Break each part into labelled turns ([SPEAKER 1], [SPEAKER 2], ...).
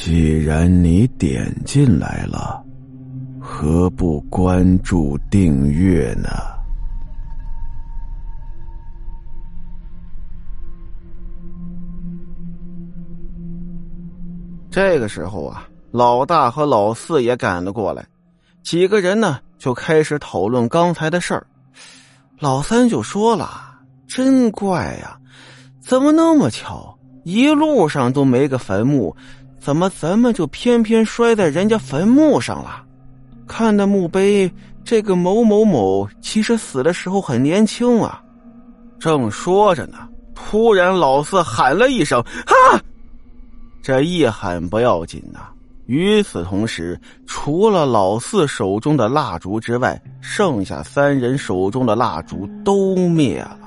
[SPEAKER 1] 既然你点进来了，何不关注订阅呢？
[SPEAKER 2] 这个时候啊，老大和老四也赶了过来，几个人呢就开始讨论刚才的事儿。老三就说了：“真怪呀，怎么那么巧，一路上都没个坟墓，怎么咱们就偏偏摔在人家坟墓上了？看那墓碑，这个某某某其实死的时候很年轻啊。”正说着呢，突然老四喊了一声：“啊！”这一喊不要紧呐，与此同时，除了老四手中的蜡烛之外，剩下三人手中的蜡烛都灭了。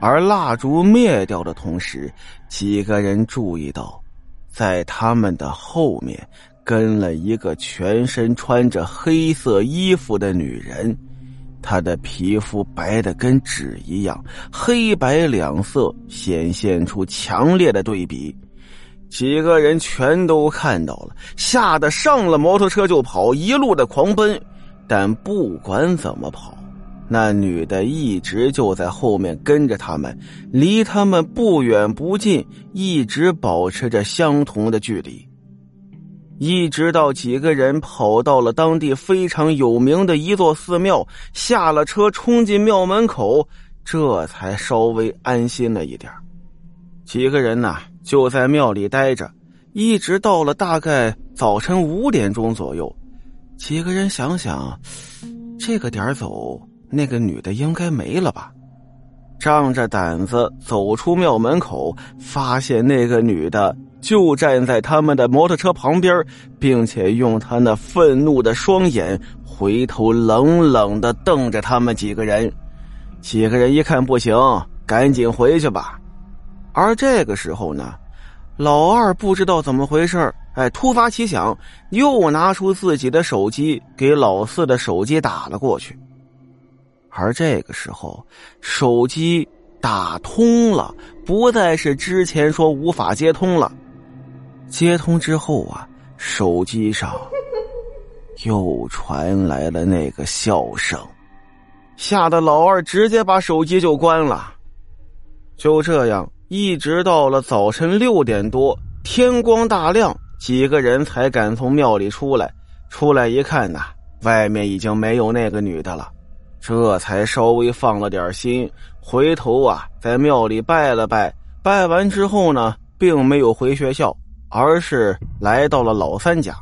[SPEAKER 2] 而蜡烛灭掉的同时，几个人注意到，在他们的后面跟了一个全身穿着黑色衣服的女人，她的皮肤白的跟纸一样，黑白两色显现出强烈的对比。几个人全都看到了，吓得上了摩托车就跑，一路的狂奔。但不管怎么跑，那女的一直就在后面跟着他们，离他们不远不近，一直保持着相同的距离。一直到几个人跑到了当地非常有名的一座寺庙，下了车冲进庙门口，这才稍微安心了一点。几个人呢？就在庙里待着，一直到了大概早晨五点钟左右。几个人想想，这个点走，那个女的应该没了吧？仗着胆子走出庙门口，发现那个女的就站在他们的摩托车旁边，并且用她那愤怒的双眼回头冷冷的瞪着他们几个人。几个人一看不行，赶紧回去吧。而这个时候呢，老二不知道怎么回事哎，突发奇想，又拿出自己的手机给老四的手机打了过去。而这个时候，手机打通了，不再是之前说无法接通了。接通之后啊，手机上又传来了那个笑声，吓得老二直接把手机就关了。就这样。一直到了早晨六点多，天光大亮，几个人才敢从庙里出来。出来一看呐，外面已经没有那个女的了，这才稍微放了点心。回头啊，在庙里拜了拜，拜完之后呢，并没有回学校，而是来到了老三家。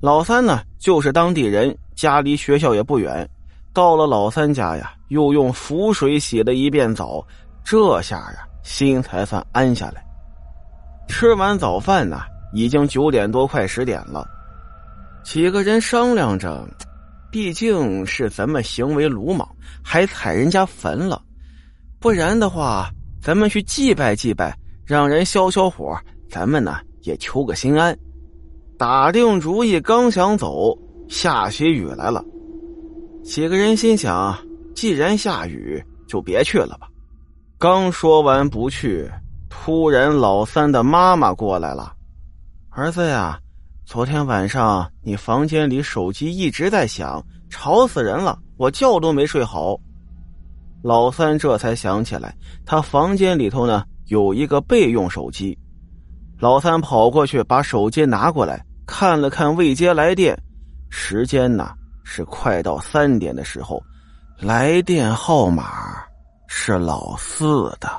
[SPEAKER 2] 老三呢，就是当地人，家离学校也不远。到了老三家呀，又用符水洗了一遍澡，这下呀。心才算安下来。吃完早饭呢，已经九点多，快十点了。几个人商量着，毕竟是咱们行为鲁莽，还踩人家坟了，不然的话，咱们去祭拜祭拜，让人消消火，咱们呢也求个心安。打定主意，刚想走，下起雨来了。几个人心想，既然下雨，就别去了吧。刚说完不去，突然老三的妈妈过来了。儿子呀，昨天晚上你房间里手机一直在响，吵死人了，我觉都没睡好。老三这才想起来，他房间里头呢有一个备用手机。老三跑过去把手机拿过来，看了看未接来电，时间呢是快到三点的时候，来电号码。是老四的，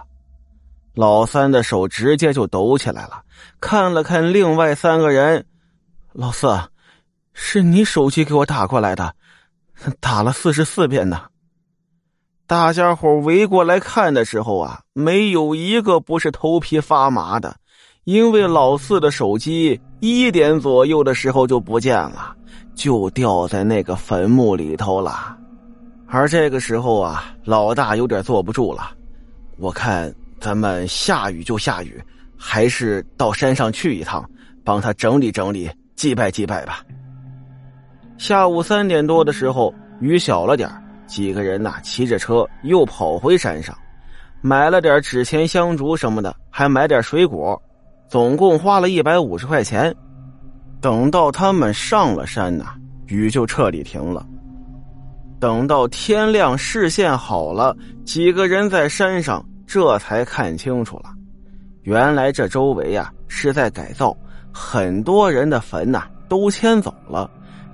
[SPEAKER 2] 老三的手直接就抖起来了，看了看另外三个人，老四，是你手机给我打过来的，打了四十四遍呢。大家伙围过来看的时候啊，没有一个不是头皮发麻的，因为老四的手机一点左右的时候就不见了，就掉在那个坟墓里头了。而这个时候啊，老大有点坐不住了。我看咱们下雨就下雨，还是到山上去一趟，帮他整理整理，祭拜祭拜吧。下午三点多的时候，雨小了点几个人呐骑着车又跑回山上，买了点纸钱、香烛什么的，还买点水果。总共花了一百五十块钱。等到他们上了山呐，雨就彻底停了。等到天亮，视线好了，几个人在山上这才看清楚了，原来这周围呀是在改造，很多人的坟呐都迁走了，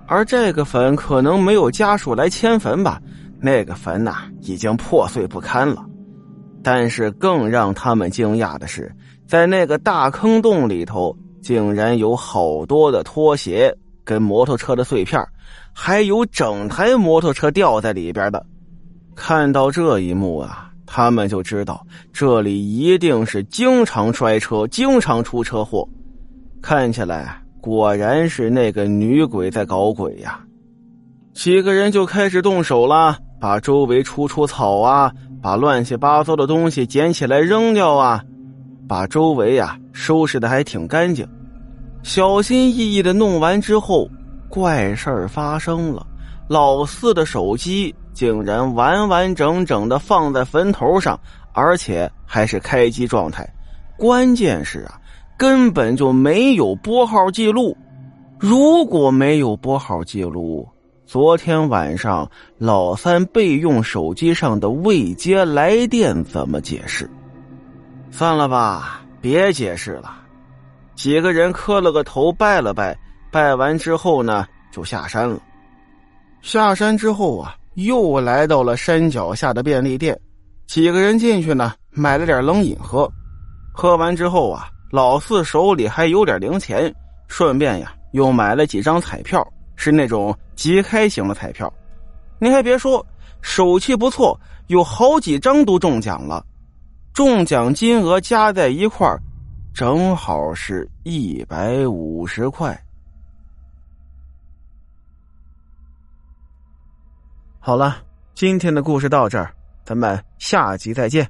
[SPEAKER 2] 而这个坟可能没有家属来迁坟吧，那个坟呐已经破碎不堪了。但是更让他们惊讶的是，在那个大坑洞里头。竟然有好多的拖鞋跟摩托车的碎片，还有整台摩托车掉在里边的。看到这一幕啊，他们就知道这里一定是经常摔车、经常出车祸。看起来果然是那个女鬼在搞鬼呀！几个人就开始动手了，把周围除除草啊，把乱七八糟的东西捡起来扔掉啊。把周围呀收拾的还挺干净，小心翼翼的弄完之后，怪事儿发生了。老四的手机竟然完完整整的放在坟头上，而且还是开机状态。关键是啊，根本就没有拨号记录。如果没有拨号记录，昨天晚上老三备用手机上的未接来电怎么解释？算了吧，别解释了。几个人磕了个头，拜了拜，拜完之后呢，就下山了。下山之后啊，又来到了山脚下的便利店。几个人进去呢，买了点冷饮喝。喝完之后啊，老四手里还有点零钱，顺便呀，又买了几张彩票，是那种即开型的彩票。你还别说，手气不错，有好几张都中奖了。中奖金额加在一块，正好是一百五十块。好了，今天的故事到这儿，咱们下集再见。